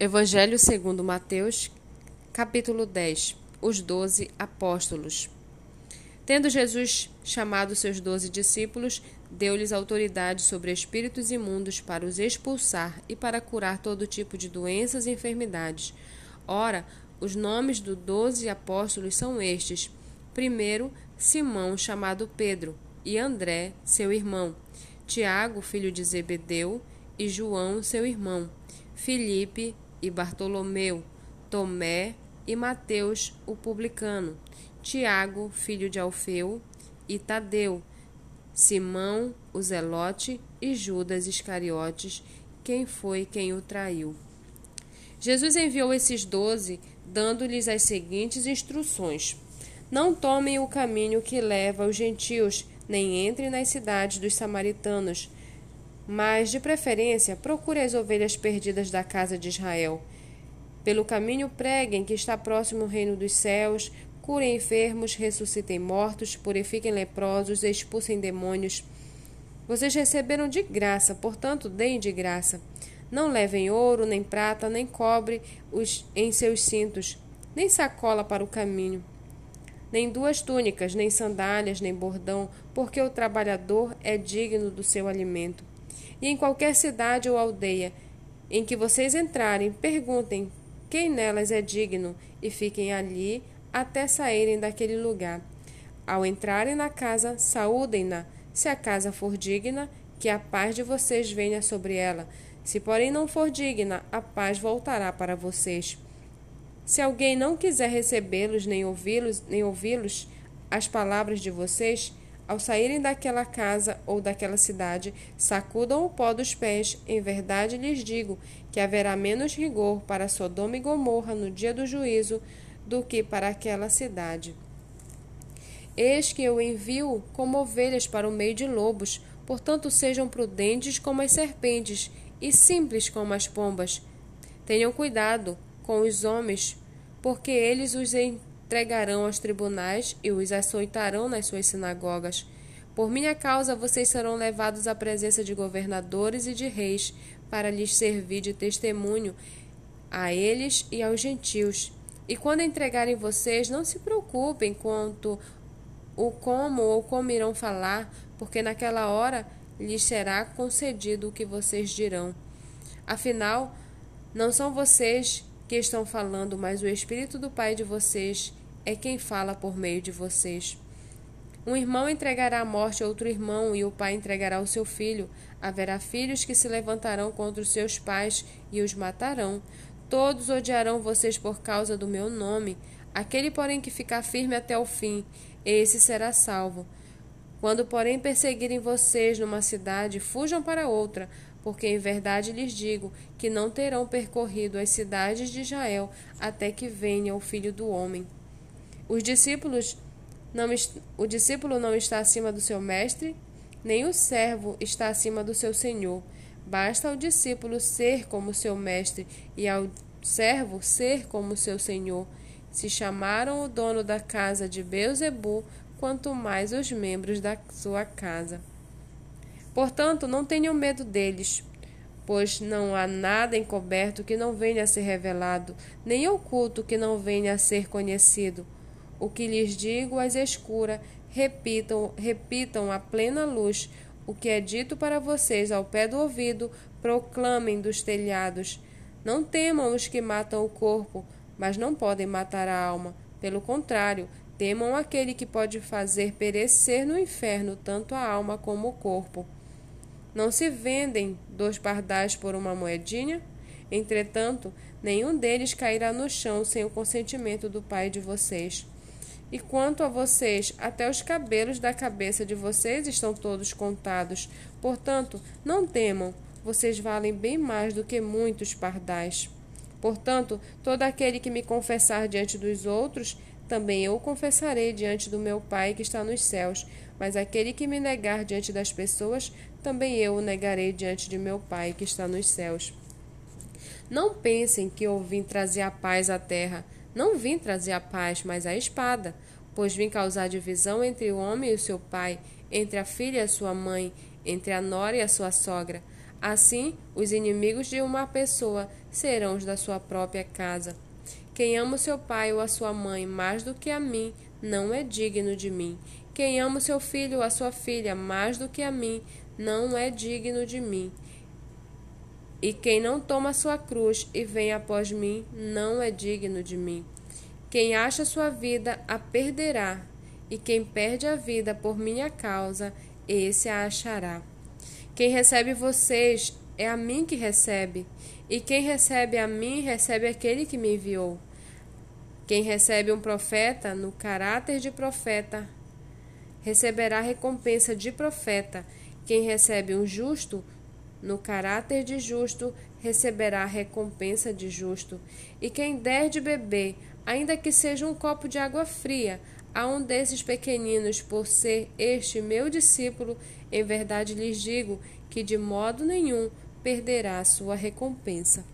Evangelho segundo Mateus, capítulo 10. Os doze apóstolos. Tendo Jesus chamado seus doze discípulos, deu-lhes autoridade sobre espíritos imundos para os expulsar e para curar todo tipo de doenças e enfermidades. Ora, os nomes dos doze apóstolos são estes: primeiro, Simão, chamado Pedro, e André, seu irmão, Tiago, filho de Zebedeu, e João, seu irmão, Filipe, e Bartolomeu, Tomé e Mateus, o publicano, Tiago, filho de Alfeu, e Tadeu, Simão, o zelote, e Judas Iscariotes, quem foi quem o traiu. Jesus enviou esses doze, dando-lhes as seguintes instruções: Não tomem o caminho que leva aos gentios, nem entrem nas cidades dos samaritanos mas, de preferência, procure as ovelhas perdidas da casa de Israel. Pelo caminho preguem que está próximo o reino dos céus, curem enfermos, ressuscitem mortos, purifiquem leprosos, expulsem demônios. Vocês receberam de graça, portanto, deem de graça. Não levem ouro, nem prata, nem cobre os, em seus cintos, nem sacola para o caminho, nem duas túnicas, nem sandálias, nem bordão, porque o trabalhador é digno do seu alimento. E em qualquer cidade ou aldeia em que vocês entrarem, perguntem quem nelas é digno e fiquem ali até saírem daquele lugar. Ao entrarem na casa, saúdem-na. Se a casa for digna, que a paz de vocês venha sobre ela. Se, porém, não for digna, a paz voltará para vocês. Se alguém não quiser recebê-los nem ouvi-los, nem ouvi-los as palavras de vocês, ao saírem daquela casa ou daquela cidade, sacudam o pó dos pés. Em verdade lhes digo que haverá menos rigor para Sodoma e Gomorra no dia do juízo do que para aquela cidade. Eis que eu envio como ovelhas para o meio de lobos, portanto sejam prudentes como as serpentes e simples como as pombas. Tenham cuidado com os homens, porque eles os entregarão aos tribunais e os açoitarão nas suas sinagogas. Por minha causa vocês serão levados à presença de governadores e de reis, para lhes servir de testemunho a eles e aos gentios. E quando entregarem vocês, não se preocupem quanto o como ou como irão falar, porque naquela hora lhes será concedido o que vocês dirão. Afinal, não são vocês que estão falando, mas o Espírito do Pai de vocês é quem fala por meio de vocês. Um irmão entregará à morte outro irmão, e o pai entregará o seu filho. Haverá filhos que se levantarão contra os seus pais e os matarão. Todos odiarão vocês por causa do meu nome. Aquele, porém, que ficar firme até o fim, esse será salvo. Quando, porém, perseguirem vocês numa cidade, fujam para outra, porque em verdade lhes digo que não terão percorrido as cidades de Israel até que venha o filho do homem. Os discípulos não, o discípulo não está acima do seu mestre, nem o servo está acima do seu senhor. Basta ao discípulo ser como seu mestre e ao servo ser como seu senhor. Se chamaram o dono da casa de Beuzebu, quanto mais os membros da sua casa. Portanto, não tenham medo deles, pois não há nada encoberto que não venha a ser revelado, nem oculto que não venha a ser conhecido. O que lhes digo às escuras, repitam, repitam à plena luz. O que é dito para vocês ao pé do ouvido, proclamem dos telhados. Não temam os que matam o corpo, mas não podem matar a alma. Pelo contrário, temam aquele que pode fazer perecer no inferno tanto a alma como o corpo. Não se vendem dois pardais por uma moedinha? Entretanto, nenhum deles cairá no chão sem o consentimento do Pai de vocês. E quanto a vocês, até os cabelos da cabeça de vocês estão todos contados. Portanto, não temam, vocês valem bem mais do que muitos pardais. Portanto, todo aquele que me confessar diante dos outros, também eu confessarei diante do meu Pai que está nos céus. Mas aquele que me negar diante das pessoas, também eu o negarei diante de meu Pai que está nos céus. Não pensem que eu vim trazer a paz à terra. Não vim trazer a paz, mas a espada, pois vim causar divisão entre o homem e o seu pai, entre a filha e a sua mãe, entre a nora e a sua sogra. Assim, os inimigos de uma pessoa serão os da sua própria casa. Quem ama seu pai ou a sua mãe mais do que a mim, não é digno de mim. Quem ama seu filho ou a sua filha mais do que a mim, não é digno de mim. E quem não toma sua cruz e vem após mim, não é digno de mim. Quem acha sua vida a perderá, e quem perde a vida por minha causa, esse a achará. Quem recebe vocês é a mim que recebe, e quem recebe a mim recebe aquele que me enviou. Quem recebe um profeta no caráter de profeta receberá recompensa de profeta. Quem recebe um justo no caráter de justo receberá recompensa de justo. E quem der de beber, ainda que seja um copo de água fria, a um desses pequeninos, por ser este meu discípulo, em verdade lhes digo que de modo nenhum perderá sua recompensa.